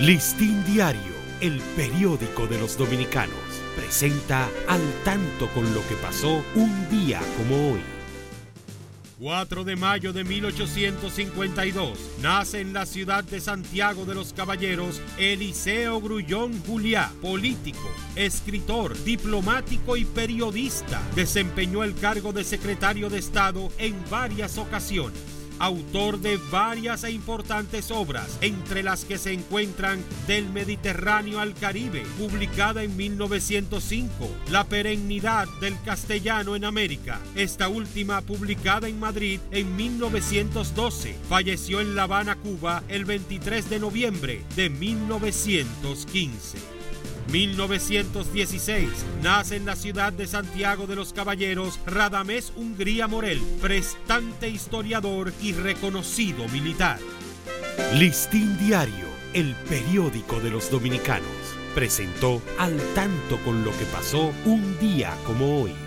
Listín Diario, el periódico de los dominicanos, presenta al tanto con lo que pasó un día como hoy. 4 de mayo de 1852 nace en la ciudad de Santiago de los Caballeros Eliseo Grullón Juliá, político, escritor, diplomático y periodista. Desempeñó el cargo de secretario de Estado en varias ocasiones autor de varias e importantes obras, entre las que se encuentran Del Mediterráneo al Caribe, publicada en 1905, La perennidad del castellano en América, esta última publicada en Madrid en 1912, falleció en La Habana, Cuba, el 23 de noviembre de 1915. 1916 nace en la ciudad de Santiago de los Caballeros Radamés Hungría Morel, prestante historiador y reconocido militar. Listín Diario, el periódico de los dominicanos, presentó al tanto con lo que pasó un día como hoy.